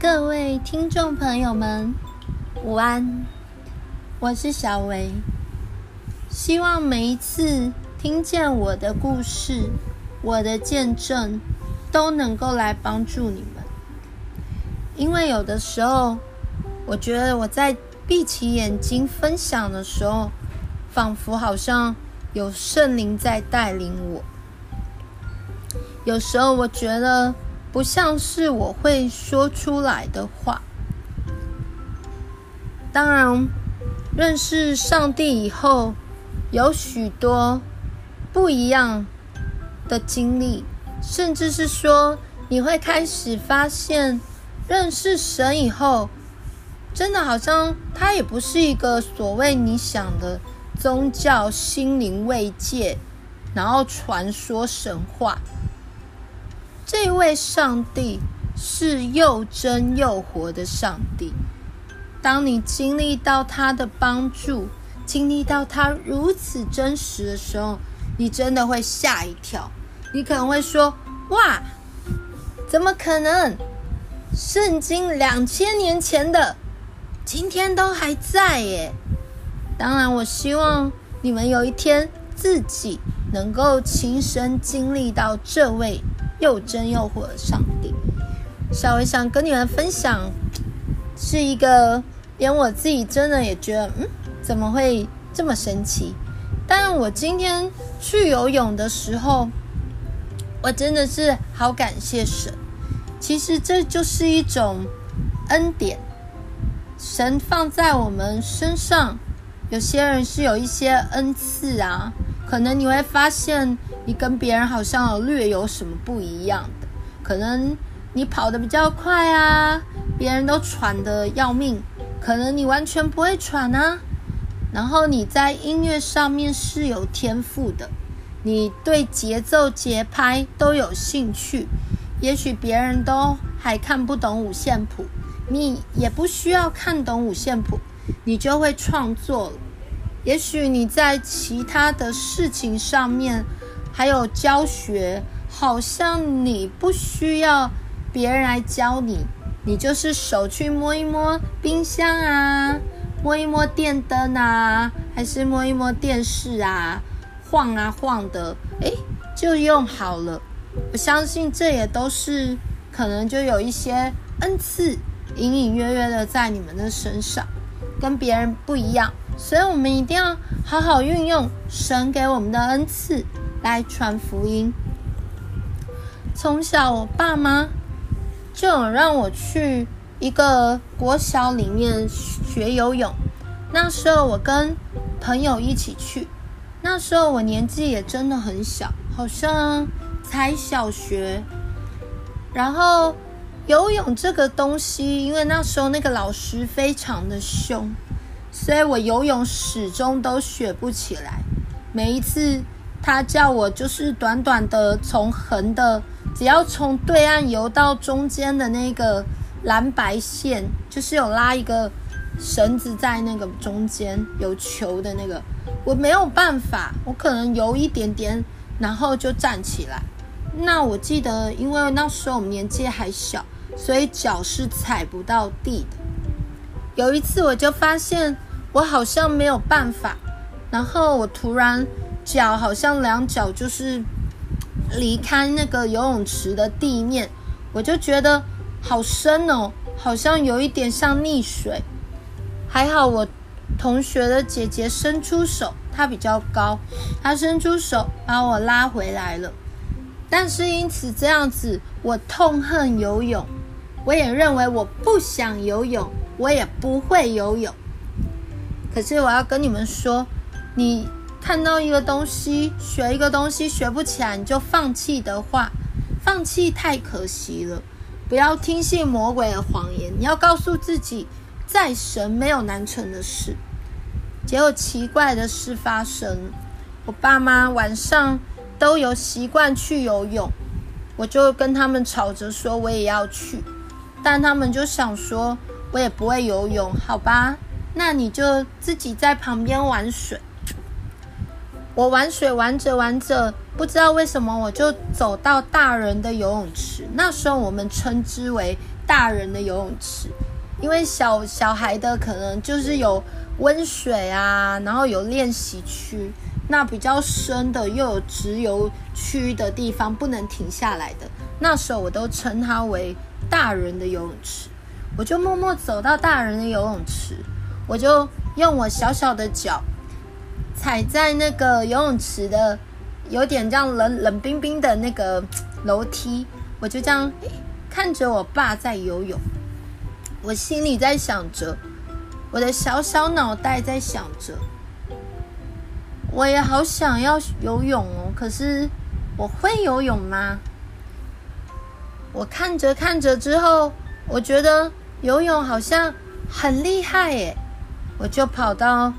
各位听众朋友们，午安！我是小薇，希望每一次听见我的故事、我的见证，都能够来帮助你们。因为有的时候，我觉得我在闭起眼睛分享的时候，仿佛好像有圣灵在带领我。有时候我觉得。不像是我会说出来的话。当然，认识上帝以后，有许多不一样的经历，甚至是说，你会开始发现，认识神以后，真的好像他也不是一个所谓你想的宗教、心灵慰藉，然后传说神话。这位上帝是又真又活的上帝。当你经历到他的帮助，经历到他如此真实的时候，你真的会吓一跳。你可能会说：“哇，怎么可能？圣经两千年前的，今天都还在耶！”当然，我希望你们有一天自己能够亲身经历到这位。又真又活的上帝，稍微想跟你们分享，是一个连我自己真的也觉得，嗯，怎么会这么神奇？但我今天去游泳的时候，我真的是好感谢神。其实这就是一种恩典，神放在我们身上。有些人是有一些恩赐啊，可能你会发现。你跟别人好像略有什么不一样的，可能你跑得比较快啊，别人都喘得要命，可能你完全不会喘啊。然后你在音乐上面是有天赋的，你对节奏节拍都有兴趣，也许别人都还看不懂五线谱，你也不需要看懂五线谱，你就会创作了。也许你在其他的事情上面。还有教学，好像你不需要别人来教你，你就是手去摸一摸冰箱啊，摸一摸电灯啊，还是摸一摸电视啊，晃啊晃的，诶，就用好了。我相信这也都是可能就有一些恩赐，隐隐约约的在你们的身上，跟别人不一样，所以我们一定要好好运用神给我们的恩赐。来传福音。从小，我爸妈就有让我去一个国小里面学游泳。那时候我跟朋友一起去，那时候我年纪也真的很小，好像才小学。然后游泳这个东西，因为那时候那个老师非常的凶，所以我游泳始终都学不起来。每一次。他叫我就是短短的从横的，只要从对岸游到中间的那个蓝白线，就是有拉一个绳子在那个中间有球的那个，我没有办法，我可能游一点点，然后就站起来。那我记得，因为那时候我们年纪还小，所以脚是踩不到地的。有一次我就发现我好像没有办法，然后我突然。脚好像两脚就是离开那个游泳池的地面，我就觉得好深哦，好像有一点像溺水。还好我同学的姐姐伸出手，她比较高，她伸出手把我拉回来了。但是因此这样子，我痛恨游泳，我也认为我不想游泳，我也不会游泳。可是我要跟你们说，你。看到一个东西，学一个东西学不起来，你就放弃的话，放弃太可惜了。不要听信魔鬼的谎言，你要告诉自己，在神没有难成的事。结果奇怪的事发生，我爸妈晚上都有习惯去游泳，我就跟他们吵着说我也要去，但他们就想说我也不会游泳，好吧，那你就自己在旁边玩水。我玩水玩着玩着，不知道为什么我就走到大人的游泳池。那时候我们称之为大人的游泳池，因为小小孩的可能就是有温水啊，然后有练习区。那比较深的又有直游区的地方不能停下来的，那时候我都称它为大人的游泳池。我就默默走到大人的游泳池，我就用我小小的脚踩在那个游泳池的有点这样冷冷冰冰的那个楼梯，我就这样看着我爸在游泳，我心里在想着，我的小小脑袋在想着。我也好想要游泳哦，可是我会游泳吗？我看着看着之后，我觉得游泳好像很厉害耶，我就跑到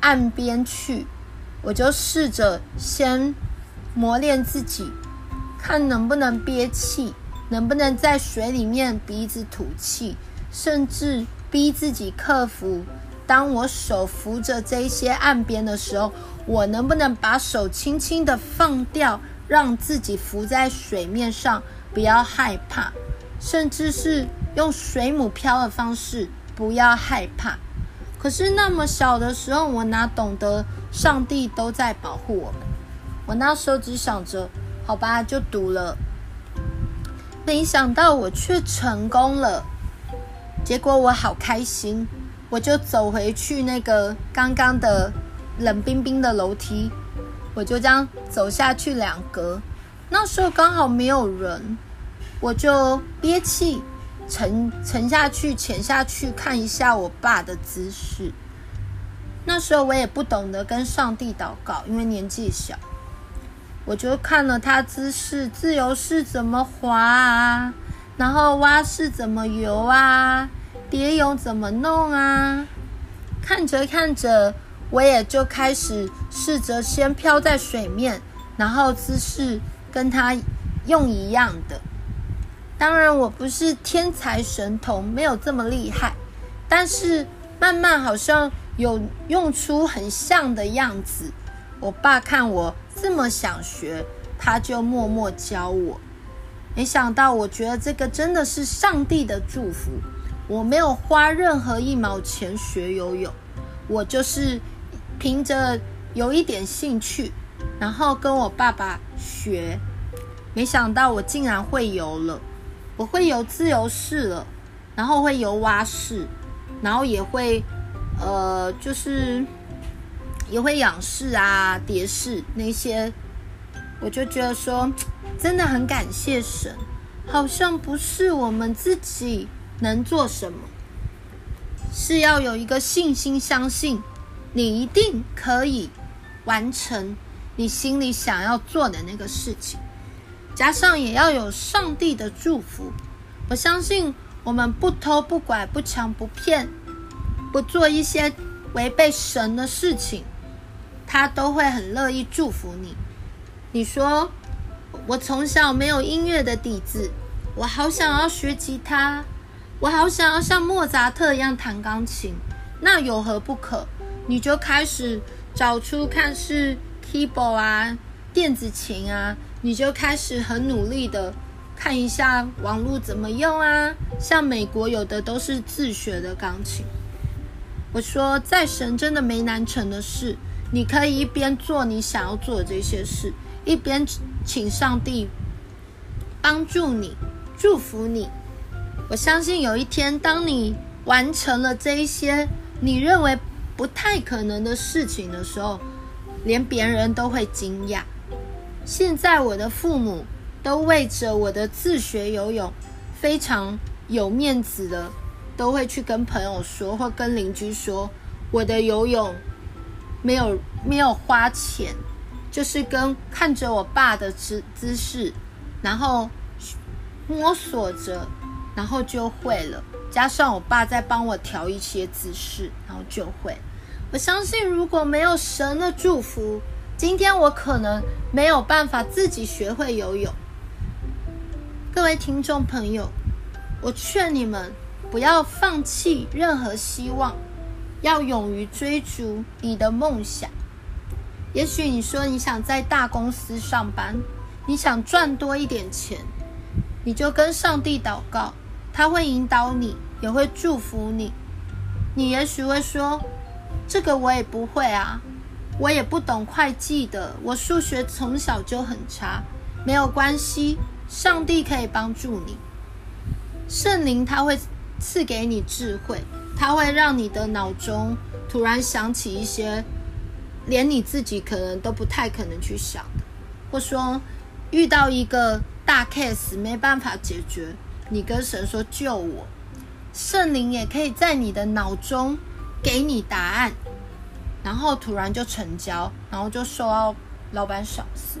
岸边去，我就试着先磨练自己，看能不能憋气，能不能在水里面鼻子吐气，甚至逼自己克服。当我手扶着这些岸边的时候，我能不能把手轻轻地放掉，让自己浮在水面上，不要害怕，甚至是用水母漂的方式，不要害怕。可是那么小的时候，我哪懂得上帝都在保护我们？我那时候只想着，好吧，就赌了。没想到我却成功了，结果我好开心。我就走回去那个刚刚的冷冰冰的楼梯，我就这样走下去两格。那时候刚好没有人，我就憋气沉沉下去，潜下去看一下我爸的姿势。那时候我也不懂得跟上帝祷告，因为年纪小，我就看了他姿势，自由式怎么滑啊，然后蛙式怎么游啊。蝶泳怎么弄啊？看着看着，我也就开始试着先漂在水面，然后姿势跟他用一样的。当然，我不是天才神童，没有这么厉害，但是慢慢好像有用出很像的样子。我爸看我这么想学，他就默默教我。没想到，我觉得这个真的是上帝的祝福。我没有花任何一毛钱学游泳，我就是凭着有一点兴趣，然后跟我爸爸学，没想到我竟然会游了，我会游自由式了，然后会游蛙式，然后也会，呃，就是也会仰式啊、蝶式那些，我就觉得说，真的很感谢神，好像不是我们自己。能做什么？是要有一个信心，相信你一定可以完成你心里想要做的那个事情，加上也要有上帝的祝福。我相信我们不偷不拐不抢不骗，不做一些违背神的事情，他都会很乐意祝福你。你说我从小没有音乐的底子，我好想要学吉他。我好想要像莫扎特一样弹钢琴，那有何不可？你就开始找出看是 keyboard 啊、电子琴啊，你就开始很努力的看一下网络怎么用啊。像美国有的都是自学的钢琴。我说，在神真的没难成的事，你可以一边做你想要做的这些事，一边请上帝帮助你、祝福你。我相信有一天，当你完成了这一些你认为不太可能的事情的时候，连别人都会惊讶。现在我的父母都为着我的自学游泳非常有面子的，都会去跟朋友说或跟邻居说，我的游泳没有没有花钱，就是跟看着我爸的姿姿势，然后摸索着。然后就会了，加上我爸在帮我调一些姿势，然后就会。我相信，如果没有神的祝福，今天我可能没有办法自己学会游泳。各位听众朋友，我劝你们不要放弃任何希望，要勇于追逐你的梦想。也许你说你想在大公司上班，你想赚多一点钱，你就跟上帝祷告，他会引导你，也会祝福你。你也许会说，这个我也不会啊，我也不懂会计的，我数学从小就很差。没有关系，上帝可以帮助你，圣灵他会赐给你智慧，他会让你的脑中突然想起一些。连你自己可能都不太可能去想的，或说遇到一个大 case 没办法解决，你跟神说救我，圣灵也可以在你的脑中给你答案，然后突然就成交，然后就受到老板赏识。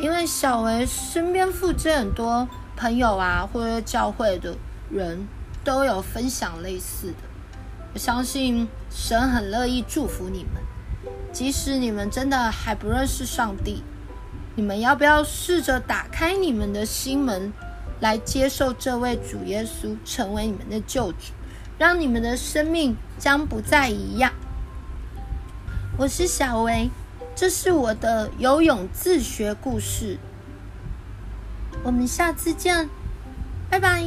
因为小维身边附近很多朋友啊，或者教会的人都有分享类似的，我相信神很乐意祝福你们。即使你们真的还不认识上帝，你们要不要试着打开你们的心门，来接受这位主耶稣成为你们的救主，让你们的生命将不再一样？我是小薇，这是我的游泳自学故事。我们下次见，拜拜。